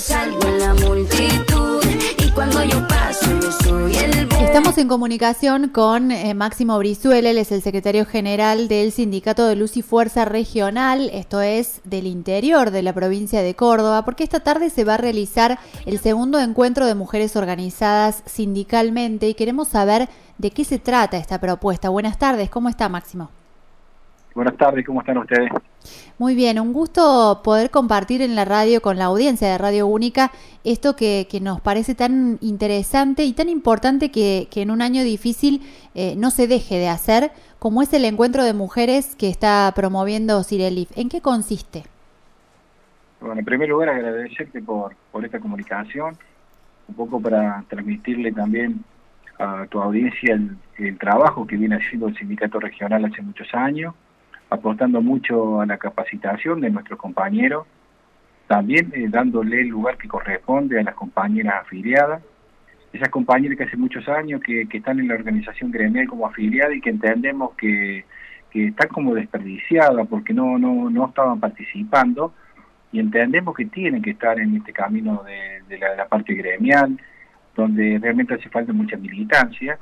sobresalgo en la multitud. Y cuando yo paso, yo soy el boom. Estamos en comunicación con eh, Máximo Brizuela, él es el secretario general del Sindicato de Luz y Fuerza Regional, esto es del interior de la provincia de Córdoba, porque esta tarde se va a realizar el segundo encuentro de mujeres organizadas sindicalmente y queremos saber de qué se trata esta propuesta. Buenas tardes, ¿cómo está Máximo? Buenas tardes, ¿cómo están ustedes? Muy bien, un gusto poder compartir en la radio con la audiencia de Radio Única esto que, que nos parece tan interesante y tan importante que, que en un año difícil eh, no se deje de hacer, como es el encuentro de mujeres que está promoviendo Cirelif. ¿En qué consiste? Bueno, en primer lugar agradecerte por, por esta comunicación, un poco para transmitirle también a tu audiencia el, el trabajo que viene haciendo el sindicato regional hace muchos años apostando mucho a la capacitación de nuestros compañeros, también eh, dándole el lugar que corresponde a las compañeras afiliadas, esas compañeras que hace muchos años que, están en la organización gremial como afiliadas y que entendemos que, que están como desperdiciadas porque no, no, no estaban participando y entendemos que tienen que estar en este camino de, la parte gremial, donde realmente hace falta mucha militancia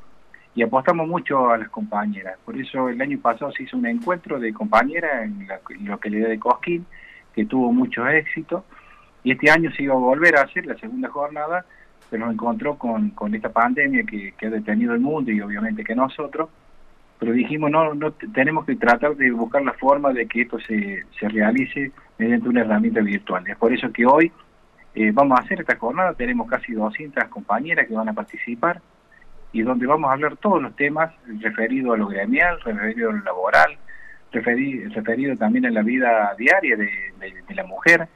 y apostamos mucho a las compañeras. Por eso el año pasado se hizo un encuentro de compañeras en la localidad de Cosquín, que tuvo mucho éxito, y este año se iba a volver a hacer la segunda jornada, pero nos encontró con, con esta pandemia que, que ha detenido el mundo y obviamente que nosotros, pero dijimos no, no tenemos que tratar de buscar la forma de que esto se, se realice mediante una herramienta virtual. Es por eso que hoy eh, vamos a hacer esta jornada, tenemos casi 200 compañeras que van a participar, y donde vamos a hablar todos los temas referidos a lo gremial, referido a lo laboral, referido, también a la vida diaria de, la mujer,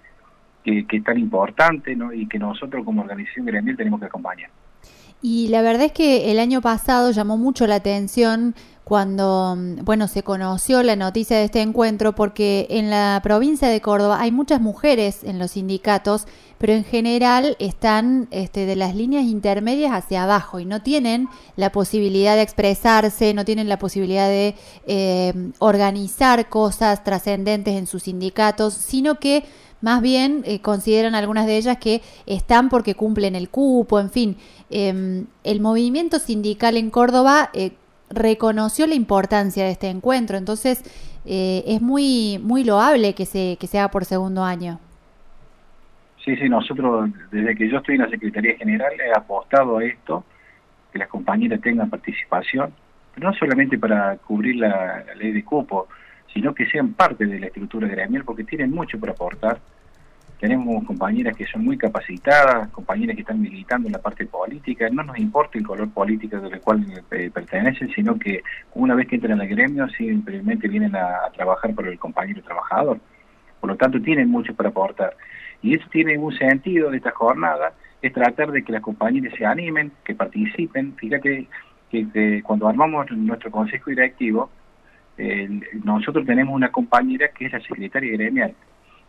que, que, es tan importante ¿no? y que nosotros como organización gremial tenemos que acompañar. Y la verdad es que el año pasado llamó mucho la atención cuando, bueno, se conoció la noticia de este encuentro, porque en la provincia de Córdoba hay muchas mujeres en los sindicatos, pero en general están este, de las líneas intermedias hacia abajo y no tienen la posibilidad de expresarse, no tienen la posibilidad de eh, organizar cosas trascendentes en sus sindicatos, sino que más bien eh, consideran algunas de ellas que están porque cumplen el cupo, en fin. Eh, el movimiento sindical en Córdoba eh, reconoció la importancia de este encuentro, entonces eh, es muy muy loable que se, que se haga por segundo año. Sí, sí, nosotros desde que yo estoy en la Secretaría General he apostado a esto, que las compañeras tengan participación, pero no solamente para cubrir la ley de cupo, sino que sean parte de la estructura gremial porque tienen mucho por aportar. Tenemos compañeras que son muy capacitadas, compañeras que están militando en la parte política, no nos importa el color político del cual eh, pertenecen, sino que una vez que entran al gremio simplemente vienen a, trabajar por el compañero trabajador. Por lo tanto, tienen mucho para aportar. Y eso tiene un sentido de esta jornada, es tratar de que las compañeras se animen, que participen. Fíjate que cuando armamos nuestro consejo directivo, eh, nosotros tenemos una compañera que es la secretaria gremial,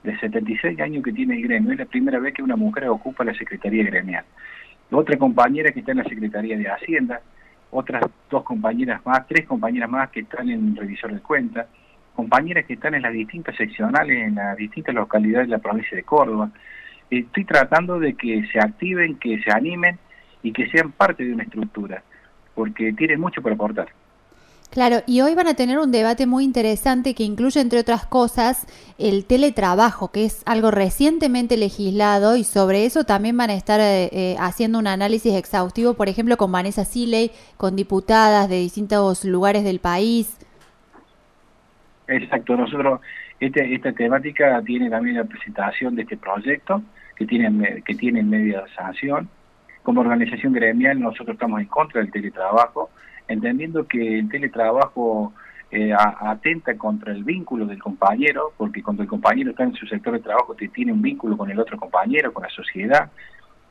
de 76 años que tiene el gremio, es la primera vez que una mujer ocupa la secretaría gremial. Otra compañera que está en la Secretaría de Hacienda, otras dos compañeras más, tres compañeras más que están en revisor de cuentas, compañeras que están en las distintas seccionales, en las distintas localidades de la provincia de Córdoba. Estoy tratando de que se activen, que se animen y que sean parte de una estructura, porque tienen mucho por aportar. Claro, y hoy van a tener un debate muy interesante que incluye, entre otras cosas, el teletrabajo, que es algo recientemente legislado y sobre eso también van a estar eh, eh, haciendo un análisis exhaustivo, por ejemplo, con Vanessa Siley, con diputadas de distintos lugares del país. Exacto, nosotros, este, esta temática tiene también la presentación de este proyecto, que tiene, que tiene media sanción. Como organización gremial nosotros estamos en contra del teletrabajo, entendiendo que el teletrabajo eh, atenta contra el vínculo del compañero, porque cuando el compañero está en su sector de trabajo te tiene un vínculo con el otro compañero, con la sociedad,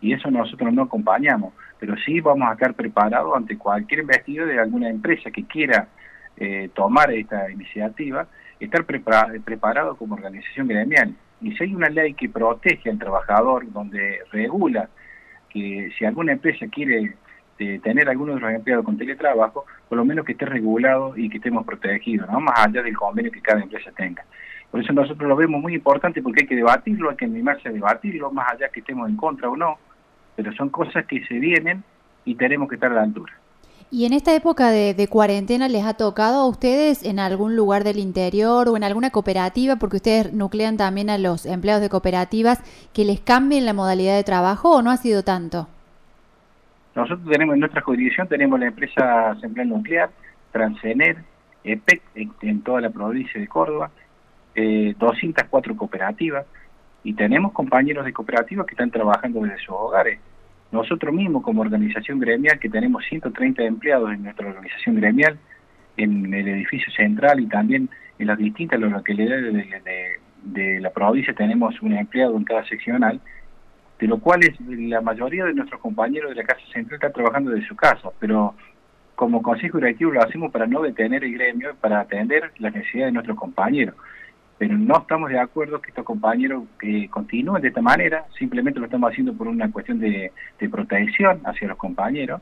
y eso nosotros no acompañamos, pero sí vamos a estar preparados ante cualquier investido de alguna empresa que quiera eh, tomar esta iniciativa, estar prepara preparado como organización gremial. Y si hay una ley que protege al trabajador, donde regula que si alguna empresa quiere de tener algunos de los empleados con teletrabajo, por lo menos que esté regulado y que estemos protegidos, ¿no? más allá del convenio que cada empresa tenga. Por eso nosotros lo vemos muy importante porque hay que debatirlo, hay que animarse a debatirlo, más allá que estemos en contra o no, pero son cosas que se vienen y tenemos que estar a la altura. ¿Y en esta época de, cuarentena les ha tocado a ustedes en algún lugar del interior o en alguna cooperativa, porque ustedes nuclean también a los empleados de cooperativas, que les cambien la modalidad de trabajo o no ha sido tanto? Nosotros tenemos en nuestra jurisdicción, tenemos la empresa Central Nuclear, Transener, EPEC, en, toda la provincia de Córdoba, eh, 204 cooperativas, y tenemos compañeros de cooperativas que están trabajando desde sus hogares nosotros mismos como organización gremial, que tenemos 130 empleados en nuestra organización gremial, en el edificio central y también en las distintas localidades de, la provincia tenemos un empleado en cada seccional, de lo cual la mayoría de nuestros compañeros de la Casa Central están trabajando desde su casa, pero como Consejo Directivo lo hacemos para no detener el gremio, para atender las necesidades de nuestros compañeros pero no estamos de acuerdo que estos compañeros que continúen de esta manera, simplemente lo estamos haciendo por una cuestión de, protección hacia los compañeros,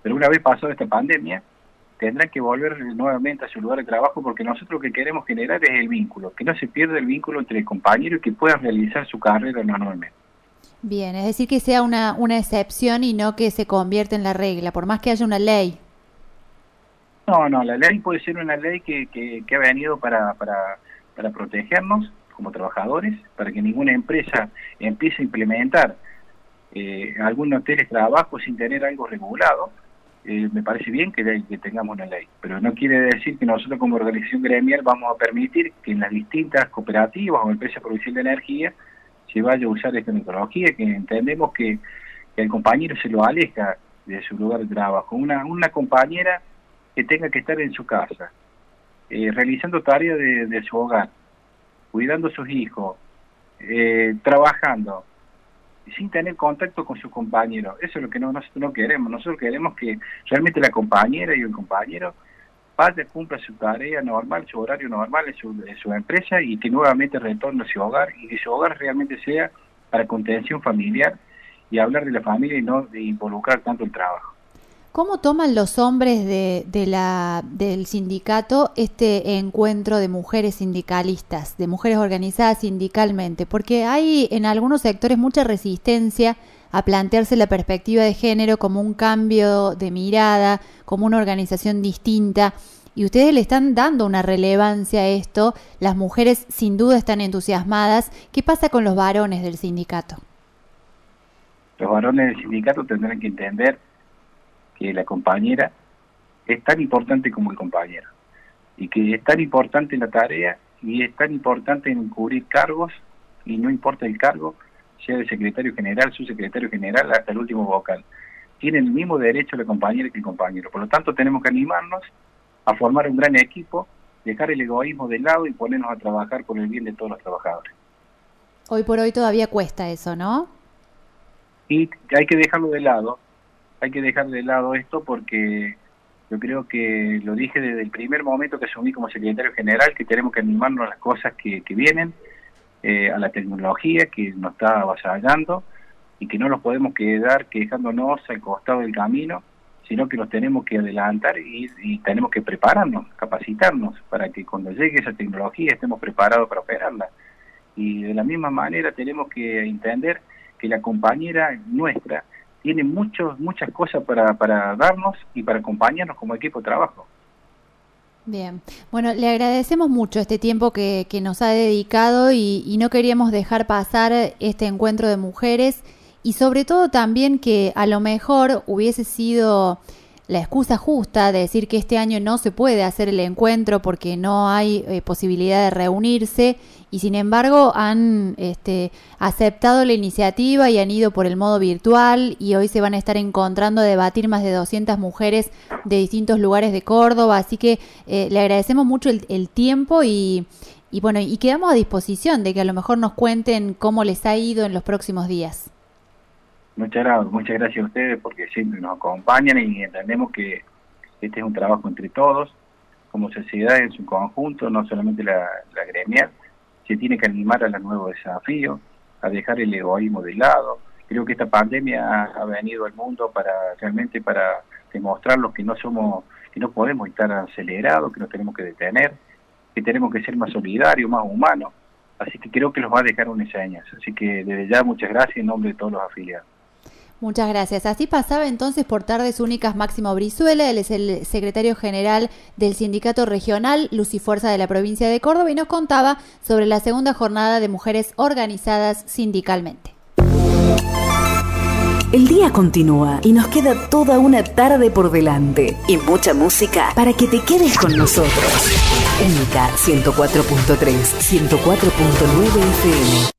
pero una vez pasada esta pandemia, tendrán que volver nuevamente a su lugar de trabajo porque nosotros lo que queremos generar es el vínculo, que no se pierda el vínculo entre el compañero y que puedan realizar su carrera normalmente. Bien, es decir, que sea una, una excepción y no que se convierta en la regla, por más que haya una ley. No, no, la ley puede ser una ley que, que, que ha venido para, para para protegernos como trabajadores, para que ninguna empresa empiece a implementar eh, algunos trabajo sin tener algo regulado, eh, me parece bien que, que, tengamos una ley, pero no quiere decir que nosotros como organización gremial vamos a permitir que en las distintas cooperativas o empresas provinciales de energía se vaya a usar esta metodología, que entendemos que, el compañero se lo aleja de su lugar de trabajo. Una, una compañera que tenga que estar en su casa, eh, realizando tareas de, su hogar, cuidando a sus hijos, eh, trabajando, sin tener contacto con su compañero. Eso es lo que no, nosotros no queremos. Nosotros queremos que realmente la compañera y el compañero vaya, cumpla su tarea normal, su horario normal en su, en su empresa y que nuevamente retorne a su hogar y que su hogar realmente sea para contención familiar y hablar de la familia y no de involucrar tanto el trabajo. ¿Cómo toman los hombres de, del sindicato este encuentro de mujeres sindicalistas, de mujeres organizadas sindicalmente? Porque hay en algunos sectores mucha resistencia a plantearse la perspectiva de género como un cambio de mirada, como una organización distinta. Y ustedes le están dando una relevancia a esto. Las mujeres sin duda están entusiasmadas. ¿Qué pasa con los varones del sindicato? Los varones del sindicato tendrán que entender que la compañera es tan importante como el compañero y que es tan importante la tarea y es tan importante en cubrir cargos y no importa el cargo, sea de secretario general, su secretario general, hasta el último vocal. Tiene el mismo derecho la compañera que el compañero. Por lo tanto, tenemos que animarnos a formar un gran equipo, dejar el egoísmo de lado y ponernos a trabajar por el bien de todos los trabajadores. Hoy por hoy todavía cuesta eso, ¿no? Y hay que dejarlo de lado hay que dejar de lado esto porque yo creo que lo dije desde el primer momento que asumí como secretario general, que tenemos que animarnos a las cosas que, vienen, eh, a la tecnología que nos está avasallando y que no nos podemos quedar quejándonos al costado del camino, sino que nos tenemos que adelantar y tenemos que prepararnos, capacitarnos para que cuando llegue esa tecnología estemos preparados para operarla. Y de la misma manera tenemos que entender que la compañera nuestra tiene muchos, muchas cosas para, para darnos y para acompañarnos como equipo de trabajo. Bien, bueno, le agradecemos mucho este tiempo que, que nos ha dedicado y, y, no queríamos dejar pasar este encuentro de mujeres y sobre todo también que a lo mejor hubiese sido la excusa justa de decir que este año no se puede hacer el encuentro porque no hay eh, posibilidad de reunirse y sin embargo han este, aceptado la iniciativa y han ido por el modo virtual y hoy se van a estar encontrando a debatir más de 200 mujeres de distintos lugares de Córdoba, así que eh, le agradecemos mucho el, tiempo y, y bueno, y quedamos a disposición de que a lo mejor nos cuenten cómo les ha ido en los próximos días. Muchas gracias, muchas gracias a ustedes porque siempre nos acompañan y entendemos que este es un trabajo entre todos, como sociedad en su conjunto, no solamente la, gremial, se tiene que animar a los nuevos desafíos, a dejar el egoísmo de lado. Creo que esta pandemia ha venido al mundo para realmente para demostrarnos que no somos, que no podemos estar acelerados, que nos tenemos que detener, que tenemos que ser más solidarios, más humanos, así que creo que los va a dejar una enseñanza. Así que desde ya muchas gracias en nombre de todos los afiliados. Muchas gracias. Así pasaba entonces por Tardes Únicas Máximo Brizuela, él es el secretario general del Sindicato Regional Lucifuerza de la provincia de Córdoba y nos contaba sobre la segunda jornada de mujeres organizadas sindicalmente. El día continúa y nos queda toda una tarde por delante y mucha música para que te quedes con nosotros. Única 104.3, 104.9 FM.